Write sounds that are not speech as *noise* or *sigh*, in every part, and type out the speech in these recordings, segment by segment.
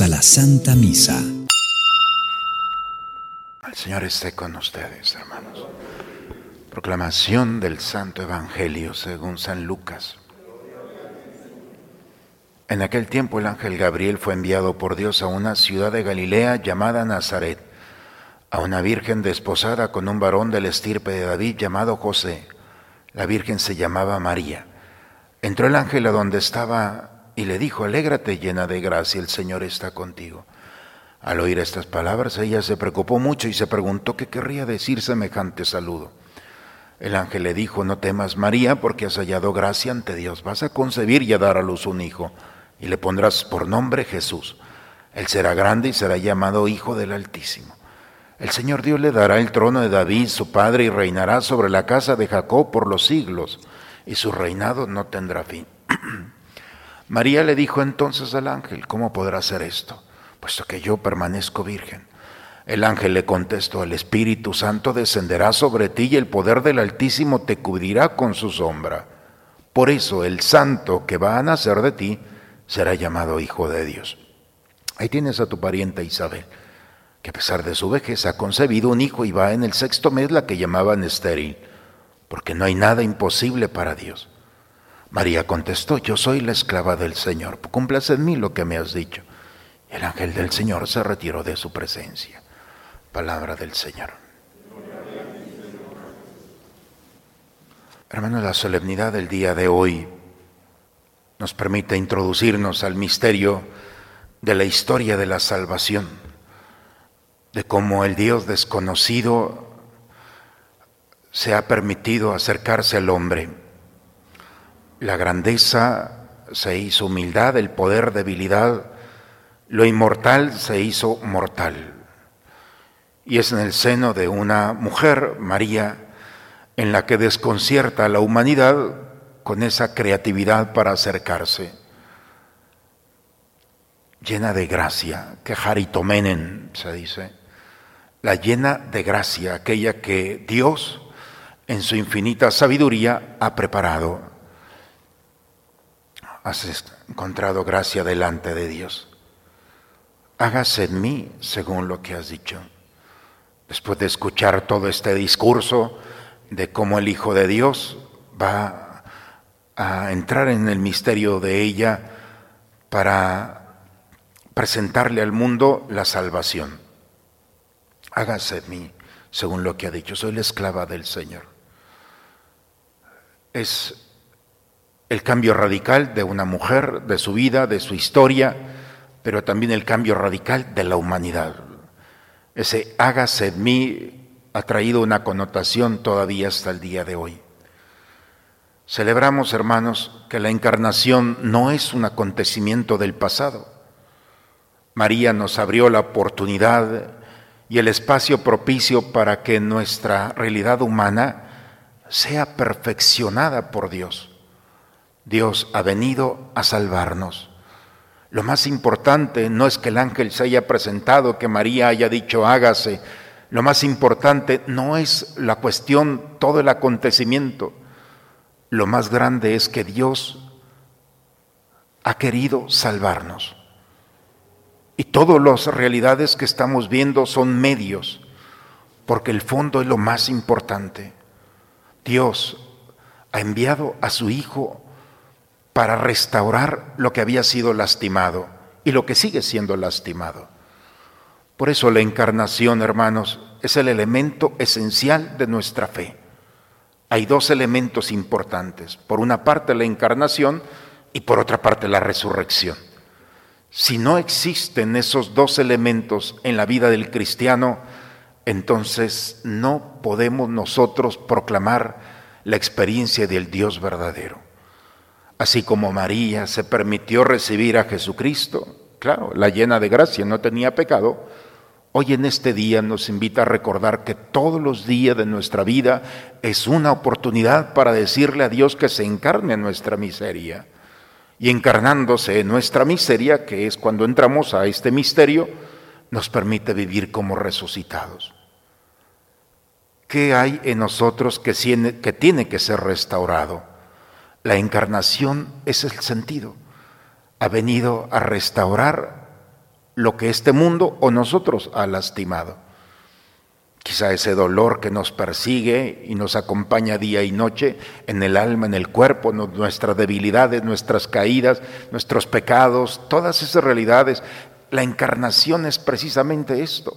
A la Santa Misa. El Señor esté con ustedes, hermanos. Proclamación del Santo Evangelio según San Lucas. En aquel tiempo el ángel Gabriel fue enviado por Dios a una ciudad de Galilea llamada Nazaret, a una virgen desposada con un varón del estirpe de David llamado José. La virgen se llamaba María. Entró el ángel a donde estaba y le dijo, alégrate llena de gracia, el Señor está contigo. Al oír estas palabras, ella se preocupó mucho y se preguntó qué querría decir semejante saludo. El ángel le dijo, no temas María, porque has hallado gracia ante Dios. Vas a concebir y a dar a luz un hijo, y le pondrás por nombre Jesús. Él será grande y será llamado Hijo del Altísimo. El Señor Dios le dará el trono de David, su padre, y reinará sobre la casa de Jacob por los siglos, y su reinado no tendrá fin. *clears throat* María le dijo entonces al ángel, ¿cómo podrá hacer esto? Puesto que yo permanezco virgen. El ángel le contestó, el Espíritu Santo descenderá sobre ti y el poder del Altísimo te cubrirá con su sombra. Por eso el santo que va a nacer de ti será llamado Hijo de Dios. Ahí tienes a tu parienta Isabel, que a pesar de su vejez ha concebido un hijo y va en el sexto mes la que llamaban estéril, porque no hay nada imposible para Dios. María contestó, yo soy la esclava del Señor, cumplas en mí lo que me has dicho. El ángel del Señor se retiró de su presencia. Palabra del Señor. Hermanos, la solemnidad del día de hoy nos permite introducirnos al misterio de la historia de la salvación, de cómo el Dios desconocido se ha permitido acercarse al hombre la grandeza se hizo humildad, el poder debilidad, lo inmortal se hizo mortal. Y es en el seno de una mujer, María, en la que desconcierta a la humanidad con esa creatividad para acercarse. Llena de gracia, que haritomenen se dice, la llena de gracia, aquella que Dios en su infinita sabiduría ha preparado has encontrado gracia delante de Dios. Hágase en mí según lo que has dicho. Después de escuchar todo este discurso de cómo el Hijo de Dios va a entrar en el misterio de ella para presentarle al mundo la salvación. Hágase en mí según lo que ha dicho. Soy la esclava del Señor. Es el cambio radical de una mujer, de su vida, de su historia, pero también el cambio radical de la humanidad. Ese hágase en mí ha traído una connotación todavía hasta el día de hoy. Celebramos, hermanos, que la encarnación no es un acontecimiento del pasado. María nos abrió la oportunidad y el espacio propicio para que nuestra realidad humana sea perfeccionada por Dios. Dios ha venido a salvarnos. Lo más importante no es que el ángel se haya presentado, que María haya dicho hágase. Lo más importante no es la cuestión, todo el acontecimiento. Lo más grande es que Dios ha querido salvarnos. Y todas las realidades que estamos viendo son medios, porque el fondo es lo más importante. Dios ha enviado a su Hijo para restaurar lo que había sido lastimado y lo que sigue siendo lastimado. Por eso la encarnación, hermanos, es el elemento esencial de nuestra fe. Hay dos elementos importantes. Por una parte la encarnación y por otra parte la resurrección. Si no existen esos dos elementos en la vida del cristiano, entonces no podemos nosotros proclamar la experiencia del Dios verdadero. Así como María se permitió recibir a Jesucristo, claro, la llena de gracia, no tenía pecado, hoy en este día nos invita a recordar que todos los días de nuestra vida es una oportunidad para decirle a Dios que se encarne en nuestra miseria. Y encarnándose en nuestra miseria, que es cuando entramos a este misterio, nos permite vivir como resucitados. ¿Qué hay en nosotros que tiene que ser restaurado? La encarnación es el sentido. Ha venido a restaurar lo que este mundo o nosotros ha lastimado. Quizá ese dolor que nos persigue y nos acompaña día y noche en el alma, en el cuerpo, nuestras debilidades, nuestras caídas, nuestros pecados, todas esas realidades. La encarnación es precisamente esto,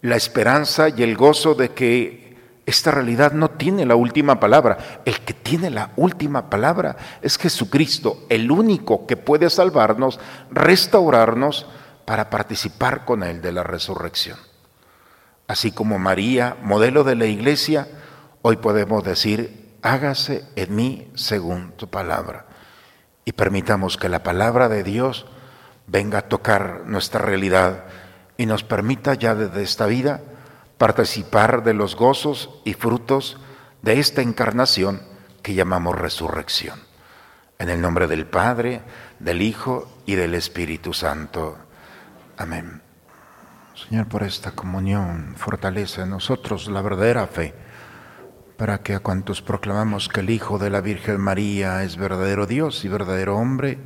la esperanza y el gozo de que esta realidad no tiene la última palabra. El que tiene la última palabra es Jesucristo, el único que puede salvarnos, restaurarnos para participar con Él de la resurrección. Así como María, modelo de la iglesia, hoy podemos decir, hágase en mí según tu palabra. Y permitamos que la palabra de Dios venga a tocar nuestra realidad y nos permita ya desde esta vida participar de los gozos y frutos de esta encarnación que llamamos resurrección. En el nombre del Padre, del Hijo y del Espíritu Santo. Amén. Señor, por esta comunión, fortalece en nosotros la verdadera fe, para que a cuantos proclamamos que el Hijo de la Virgen María es verdadero Dios y verdadero hombre,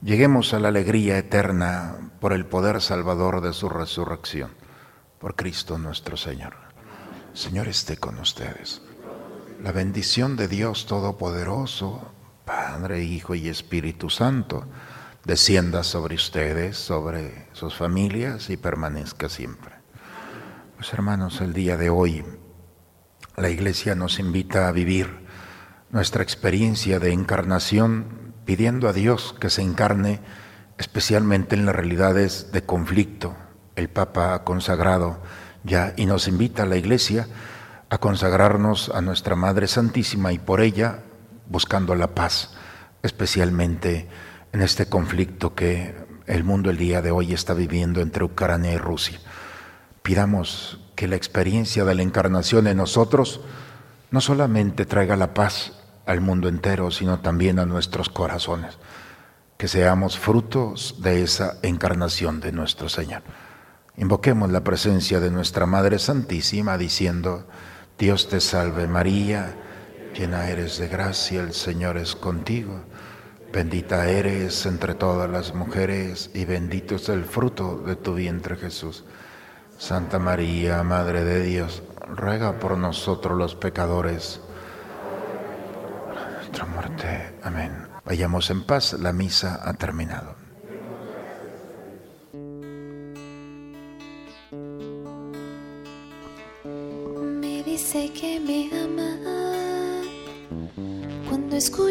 lleguemos a la alegría eterna por el poder salvador de su resurrección, por Cristo nuestro Señor. Señor esté con ustedes. La bendición de Dios Todopoderoso, Padre, Hijo y Espíritu Santo, descienda sobre ustedes, sobre sus familias y permanezca siempre. Pues hermanos, el día de hoy la Iglesia nos invita a vivir nuestra experiencia de encarnación pidiendo a Dios que se encarne especialmente en las realidades de conflicto. El Papa ha consagrado ya y nos invita a la Iglesia a consagrarnos a nuestra Madre Santísima y por ella buscando la paz, especialmente en este conflicto que el mundo el día de hoy está viviendo entre Ucrania y Rusia. Pidamos que la experiencia de la encarnación en nosotros no solamente traiga la paz al mundo entero, sino también a nuestros corazones, que seamos frutos de esa encarnación de nuestro Señor. Invoquemos la presencia de nuestra Madre Santísima diciendo, Dios te salve María, llena eres de gracia, el Señor es contigo. Bendita eres entre todas las mujeres y bendito es el fruto de tu vientre Jesús. Santa María, Madre de Dios, ruega por nosotros los pecadores. Nuestra muerte. Amén. Vayamos en paz, la misa ha terminado.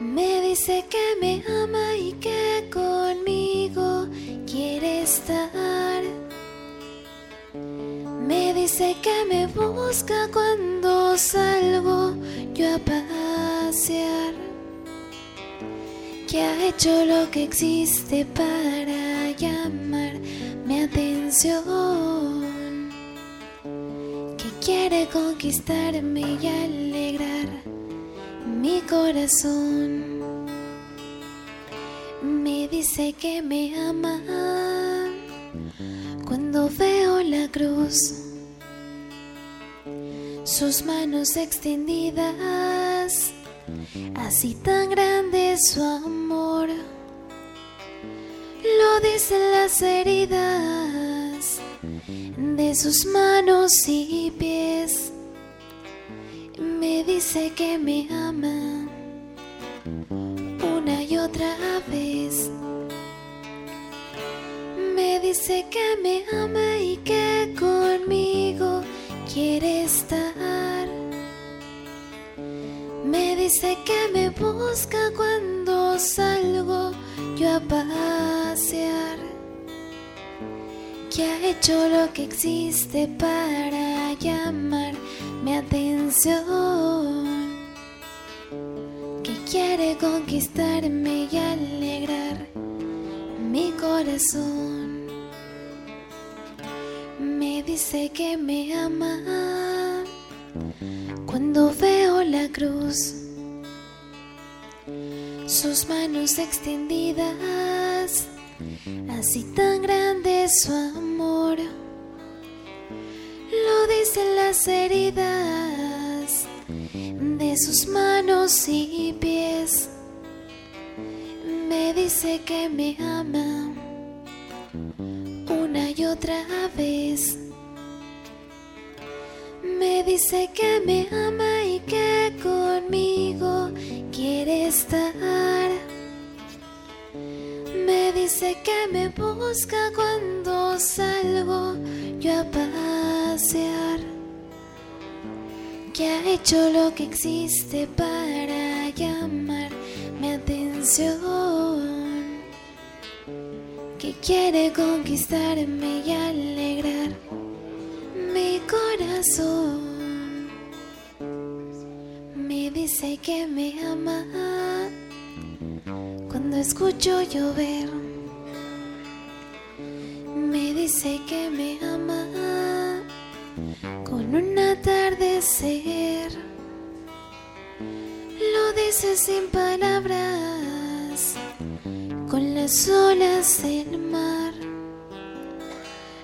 Me dice que me ama y que conmigo quiere estar. Me dice que me busca cuando salgo yo a pasear. Que ha hecho lo que existe para llamar mi atención. Que quiere conquistarme y alegrar mi corazón. Me dice que me ama. Cuando veo la cruz, sus manos extendidas, así tan grande su amor, lo dicen las heridas de sus manos y pies, me dice que me ama una y otra vez me dice que me ama y que conmigo quiere estar. Me dice que me busca cuando salgo yo a pasear. Que ha hecho lo que existe para llamar mi atención. Que quiere conquistarme y alegrar mi corazón. dice que me ama cuando veo la cruz, sus manos extendidas, así tan grande su amor. Lo dicen las heridas sus manos y pies. Me dice que me ama una y otra vez. Me dice que me ama y que conmigo quiere estar. Me dice que me busca cuando salgo yo a pasear. Que ha hecho lo que existe para llamar mi atención que quiere conquistarme y alegrar mi corazón. Me dice que me ama cuando escucho llover. Me dice que me ama con un atardecer. Lo dice sin palabras con las olas del mar.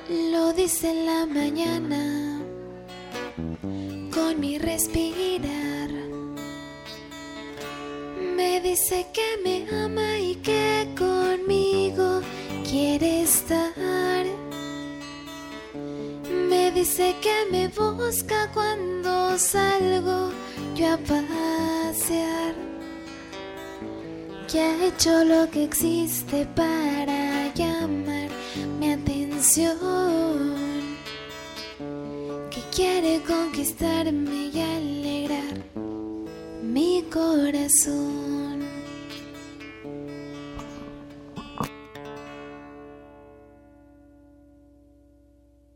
Lo dice en la mañana con mi respirar. Me dice que me ama dice que me busca cuando salgo yo a pasear que ha hecho lo que existe para llamar mi atención, que quiere conquistarme y alegrar mi corazón.